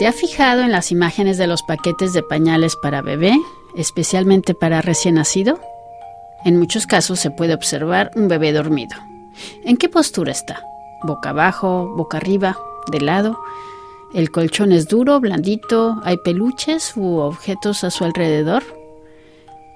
¿Se ha fijado en las imágenes de los paquetes de pañales para bebé, especialmente para recién nacido? En muchos casos se puede observar un bebé dormido. ¿En qué postura está? ¿Boca abajo, boca arriba, de lado? ¿El colchón es duro, blandito? ¿Hay peluches u objetos a su alrededor?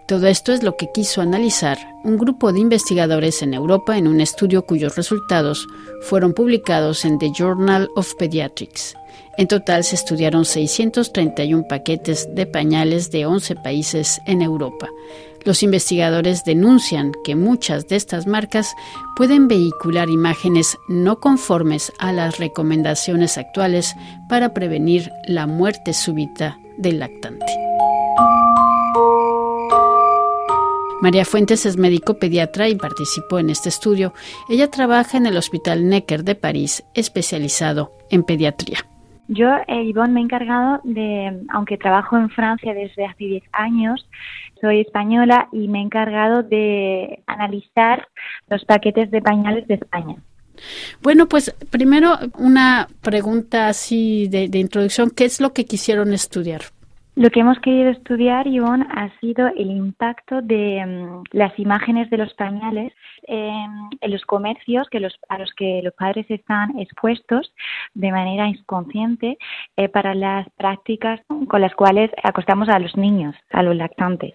Todo esto es lo que quiso analizar un grupo de investigadores en Europa en un estudio cuyos resultados fueron publicados en The Journal of Pediatrics. En total se estudiaron 631 paquetes de pañales de 11 países en Europa. Los investigadores denuncian que muchas de estas marcas pueden vehicular imágenes no conformes a las recomendaciones actuales para prevenir la muerte súbita del lactante. María Fuentes es médico pediatra y participó en este estudio. Ella trabaja en el Hospital Necker de París, especializado en pediatría. Yo, eh, Ivonne, me he encargado de, aunque trabajo en Francia desde hace 10 años, soy española y me he encargado de analizar los paquetes de pañales de España. Bueno, pues primero una pregunta así de, de introducción. ¿Qué es lo que quisieron estudiar? Lo que hemos querido estudiar, Ivonne, ha sido el impacto de mm, las imágenes de los pañales en los comercios que a los que los padres están expuestos de manera inconsciente eh, para las prácticas con las cuales acostamos a los niños, a los lactantes.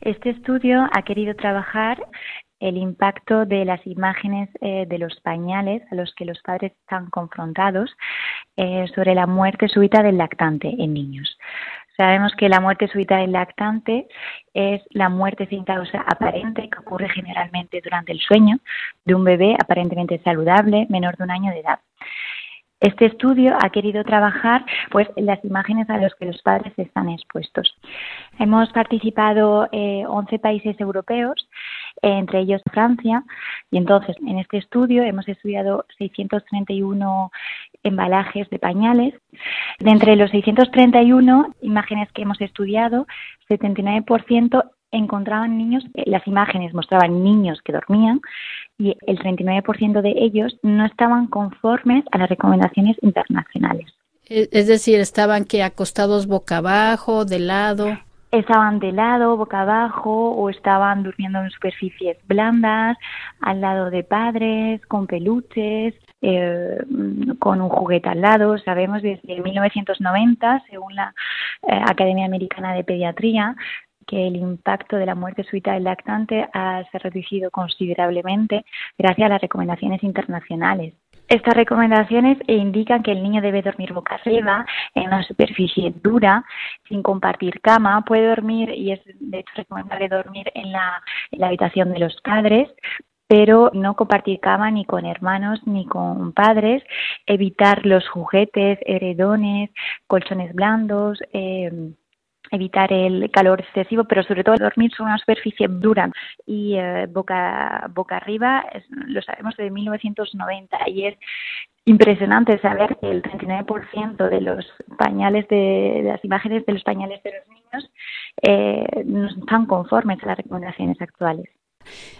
Este estudio ha querido trabajar el impacto de las imágenes eh, de los pañales a los que los padres están confrontados eh, sobre la muerte súbita del lactante en niños. Sabemos que la muerte súbita del lactante es la muerte sin causa aparente que ocurre generalmente durante el sueño de un bebé aparentemente saludable menor de un año de edad. Este estudio ha querido trabajar pues las imágenes a las que los padres están expuestos. Hemos participado eh, 11 países europeos, entre ellos Francia, y entonces en este estudio hemos estudiado 631 embalajes de pañales. De entre los 631 imágenes que hemos estudiado, 79% encontraban niños, eh, las imágenes mostraban niños que dormían y el 39% de ellos no estaban conformes a las recomendaciones internacionales. Es decir, estaban que acostados boca abajo, de lado. Estaban de lado, boca abajo, o estaban durmiendo en superficies blandas, al lado de padres, con peluches, eh, con un juguete al lado. Sabemos desde 1990, según la eh, Academia Americana de Pediatría, que el impacto de la muerte súbita del lactante ha, se ha reducido considerablemente gracias a las recomendaciones internacionales. Estas recomendaciones indican que el niño debe dormir boca arriba, en una superficie dura, sin compartir cama. Puede dormir, y es de hecho recomendable dormir en la, en la habitación de los padres, pero no compartir cama ni con hermanos ni con padres, evitar los juguetes, heredones, colchones blandos, eh, evitar el calor excesivo, pero sobre todo dormir sobre una superficie dura y eh, boca, boca arriba, lo sabemos desde 1990 y es impresionante saber que el 39% de los pañales, de, las imágenes de los pañales de los niños eh, no están conformes a las recomendaciones actuales.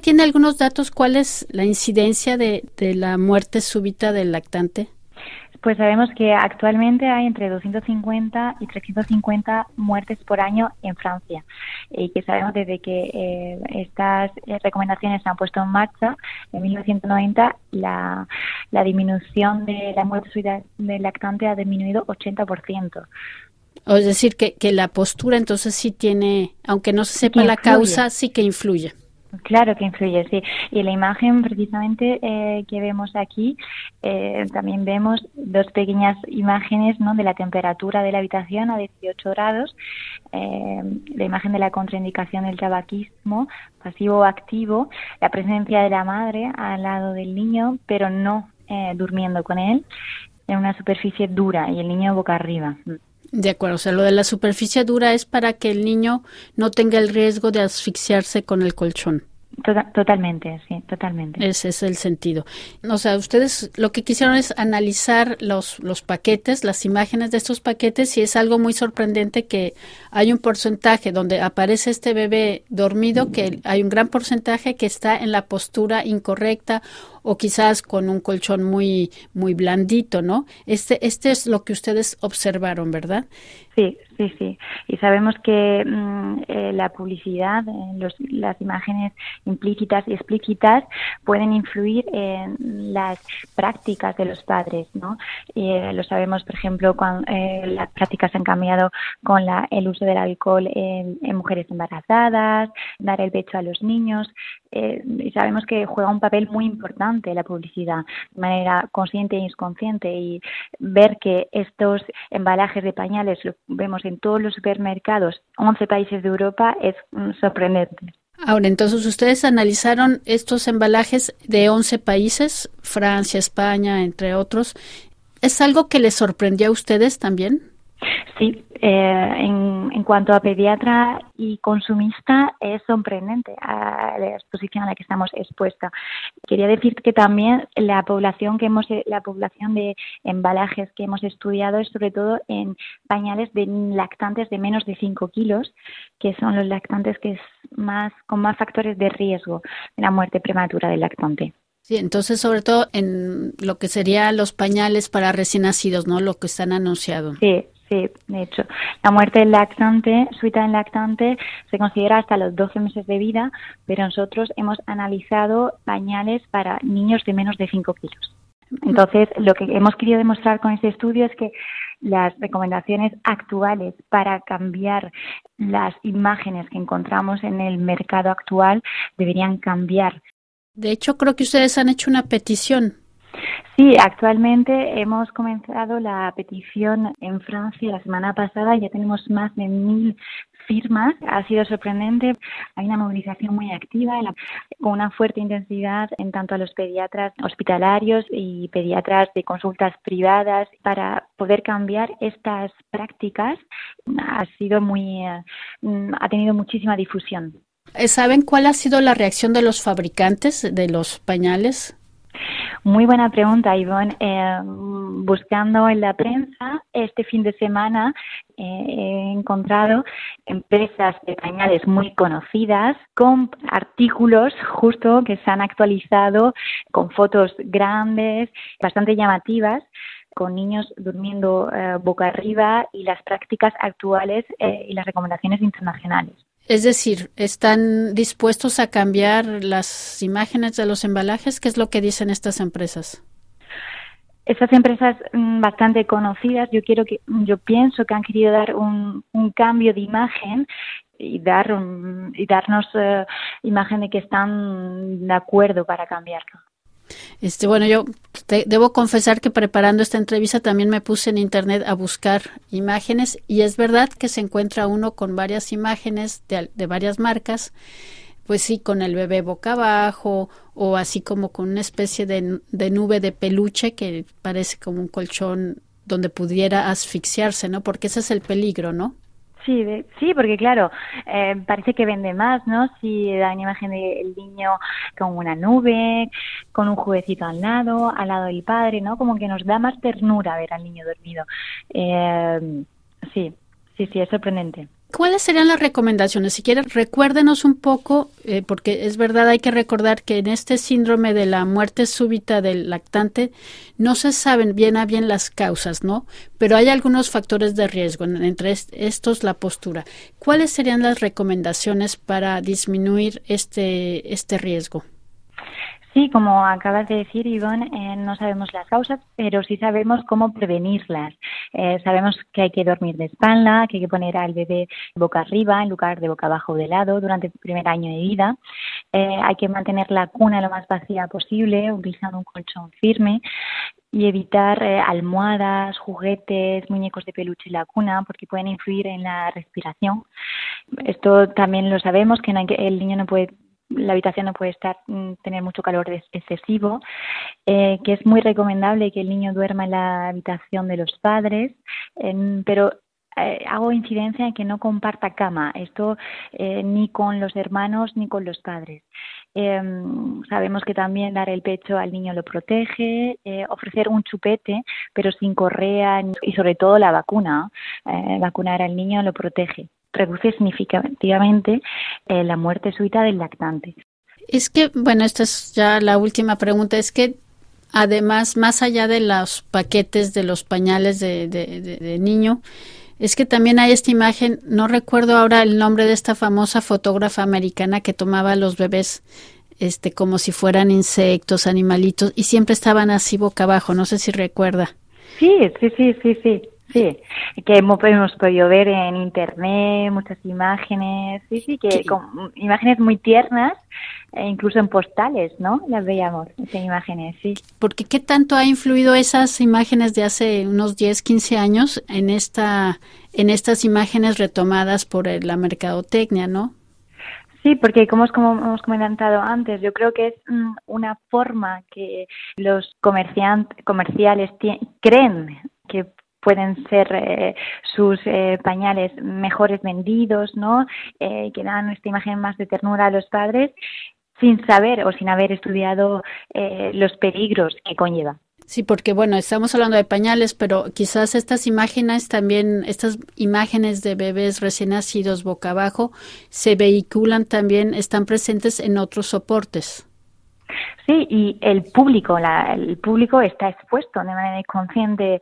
¿Tiene algunos datos cuál es la incidencia de, de la muerte súbita del lactante? Pues sabemos que actualmente hay entre 250 y 350 muertes por año en Francia y que sabemos desde que eh, estas eh, recomendaciones se han puesto en marcha en 1990 la, la disminución de la muerte del lactante ha disminuido 80%. Es decir, que, que la postura entonces sí tiene, aunque no se sepa la causa, sí que influye. Claro que influye, sí. Y la imagen precisamente eh, que vemos aquí, eh, también vemos dos pequeñas imágenes ¿no? de la temperatura de la habitación a 18 grados, eh, la imagen de la contraindicación del tabaquismo pasivo o activo, la presencia de la madre al lado del niño, pero no durmiendo con él, en una superficie dura y el niño boca arriba. De acuerdo, o sea, lo de la superficie dura es para que el niño no tenga el riesgo de asfixiarse con el colchón. Tota-, totalmente, sí, totalmente. Ese es el sentido. O sea, ustedes lo que quisieron es analizar los, los paquetes, las imágenes de estos paquetes y es algo muy sorprendente que hay un porcentaje donde aparece este bebé dormido, que hay un gran porcentaje que está en la postura incorrecta o quizás con un colchón muy muy blandito, ¿no? Este este es lo que ustedes observaron, ¿verdad? Sí, sí, sí. Y sabemos que mm, eh, la publicidad, eh, las imágenes implícitas y explícitas pueden influir en las prácticas de los padres, ¿no? Eh, lo sabemos, por ejemplo, cuando las prácticas han cambiado con la, el uso del alcohol en, mujeres embarazadas, dar el pecho a los niños. Y sabemos que juega un papel muy importante la publicidad de manera consciente e inconsciente y ver que estos embalajes de pañales vemos en todos los supermercados, 11 países de Europa, es sorprendente. Ahora, entonces, ustedes analizaron estos embalajes de 11 países, Francia, España, entre otros. ¿Es algo que les sorprendió a ustedes también? Sí, eh, en, en, cuanto a pediatra y consumista es sorprendente a la exposición a la que estamos expuestos. Quería decir que también la población que hemos la población de embalajes que hemos estudiado es sobre todo en pañales de lactantes de menos de 5 kilos, que son los lactantes que es más con más factores de riesgo de la muerte prematura del lactante. Sí, entonces sobre todo en lo que serían los pañales para recién nacidos, ¿no? Lo que están anunciados. Sí, De hecho, la muerte del lactante, suita del lactante, se considera hasta los 12 meses de vida, pero nosotros hemos analizado pañales para niños de menos de 5 kilos. Entonces, lo que hemos querido demostrar con este estudio es que las recomendaciones actuales para cambiar las imágenes que encontramos en el mercado actual deberían cambiar. De hecho, creo que ustedes han hecho una petición Sí, actualmente hemos comenzado la petición en Francia la semana pasada, ya tenemos más de mil firmas. Ha sido sorprendente. Hay una movilización muy activa, con una fuerte intensidad en tanto a los pediatras hospitalarios y pediatras de consultas privadas para poder cambiar estas prácticas. Ha sido muy, eh, ha tenido muchísima difusión. ¿Saben cuál ha sido la reacción de los fabricantes de los pañales? Muy buena pregunta, Ivonne. Eh, buscando en la prensa, este fin de semana eh, he encontrado empresas de pañales muy conocidas con artículos justo que se han actualizado con fotos grandes, bastante llamativas con niños durmiendo eh, boca arriba y las prácticas actuales y las recomendaciones internacionales. Es decir, ¿están dispuestos a cambiar las imágenes de los embalajes? ¿Qué es lo que dicen estas empresas? Estas empresas mm, bastante conocidas, yo quiero que, yo pienso que han querido dar un, cambio de imagen y dar y darnos eh, imagen de que están de acuerdo para cambiarlo. Este, bueno, yo debo confesar que preparando esta entrevista también me puse en internet a buscar imágenes y es verdad que se encuentra uno con varias imágenes de, de varias marcas, pues sí, con el bebé boca abajo o así como con una especie de, de nube de peluche que parece como un colchón donde pudiera asfixiarse, ¿no? Porque ese es el peligro, ¿no? Sí, sí, porque claro, eh, parece que vende más, ¿no? Si da una imagen del niño con una nube, con un juguecito al lado, al lado del padre, ¿no? Como que nos da más ternura ver al niño dormido. Eh, sí, sí, sí, es sorprendente. ¿Cuáles serían las recomendaciones? Si quieren, recuérdenos un poco, eh, porque es verdad, hay que recordar que en este síndrome de la muerte súbita del lactante no se saben bien a bien las causas, ¿no? Pero hay algunos factores de riesgo, entre estos la postura. ¿Cuáles serían las recomendaciones para disminuir este, este riesgo? Sí, como acabas de decir, Ivonne, eh, no sabemos las causas, pero sí sabemos cómo prevenirlas. Eh, sabemos que hay que dormir de espalda, que hay que poner al bebé boca arriba en lugar de boca abajo o de lado durante el primer año de vida. Eh, hay que mantener la cuna lo más vacía posible, utilizando un colchón firme y evitar almohadas, juguetes, muñecos de peluche en la cuna porque pueden influir en la respiración. Esto también lo sabemos que el niño no puede la habitación no puede estar mm, tener mucho calor excesivo, eh, que es muy recomendable que el niño duerma en la habitación de los padres, pero eh, hago incidencia en que no comparta cama, esto eh, ni con los hermanos ni con los padres. Em, sabemos que también dar el pecho al niño lo protege, ofrecer un chupete, pero sin correa y sobre todo la vacuna, vacunar al niño lo protege reduce significativamente eh, la muerte súbita del lactante. Es que, bueno, esta es ya la última pregunta, es que además, más allá de los paquetes de los pañales de, de, niño, es que también hay esta imagen, no recuerdo ahora el nombre de esta famosa fotógrafa americana que tomaba a los bebés este como si fueran insectos, animalitos y siempre estaban así boca abajo, no sé si recuerda. Sí, sí, sí, sí, sí. Sí, que hemos, podido ver en internet muchas imágenes, sí, sí, que con imágenes muy tiernas, e incluso en postales, ¿no? Las veíamos, esas imágenes, sí. Porque qué tanto ha influido esas imágenes de hace unos 10, 15 años en esta en estas imágenes retomadas por la mercadotecnia, ¿no? Sí, porque como, hemos comentado antes, yo creo que es mm, una forma que los comerciales creen que pueden ser eh, sus eh, pañales mejores vendidos, ¿no? Eh, que dan esta imagen más de ternura a los padres sin saber o sin haber estudiado los peligros que conlleva. Sí, porque bueno, estamos hablando de pañales, pero quizás estas imágenes también, estas imágenes de bebés recién nacidos boca abajo, se vehiculan también, están presentes en otros soportes. Sí, y el público, el público está expuesto de manera inconsciente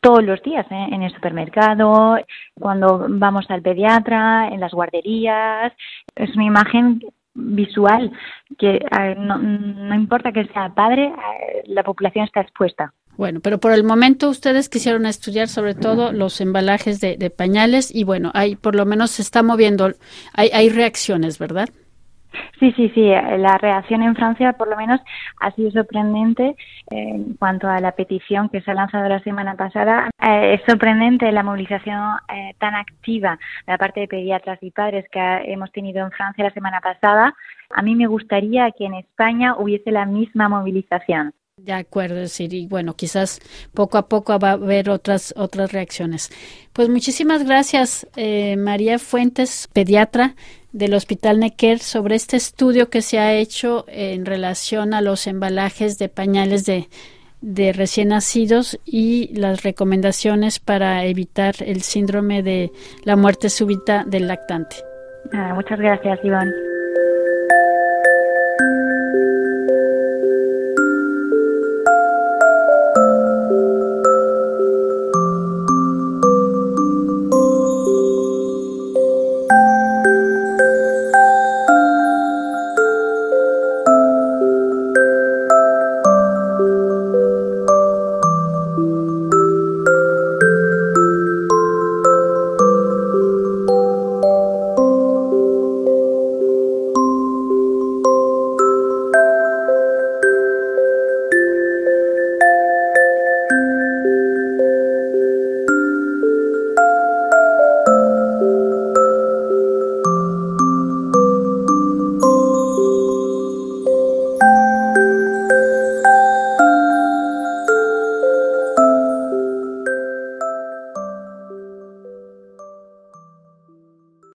todos los días ¿eh? en el supermercado, cuando vamos al pediatra, en las guarderías. Es una imagen visual que no, importa que sea padre, la población está expuesta. Bueno, pero por el momento ustedes quisieron estudiar sobre todo los embalajes de, de pañales y bueno, hay por lo menos se está moviendo, hay, hay reacciones, ¿verdad? Sí, sí, sí. La reacción en Francia, por lo menos, ha sido sorprendente en cuanto a la petición que se ha lanzado la semana pasada. Eh, es sorprendente la movilización eh, tan activa de la parte de pediatras y padres que hemos tenido en Francia la semana pasada. A mí me gustaría que en España hubiese la misma movilización. De acuerdo, Siri. Bueno, quizás poco a poco va a haber otras otras reacciones. Pues muchísimas gracias, eh, María Fuentes, pediatra del Hospital Necker sobre este estudio que se ha hecho en relación a los embalajes de pañales de, de recién nacidos y las recomendaciones para evitar el síndrome de la muerte súbita del lactante. muchas gracias, Iván.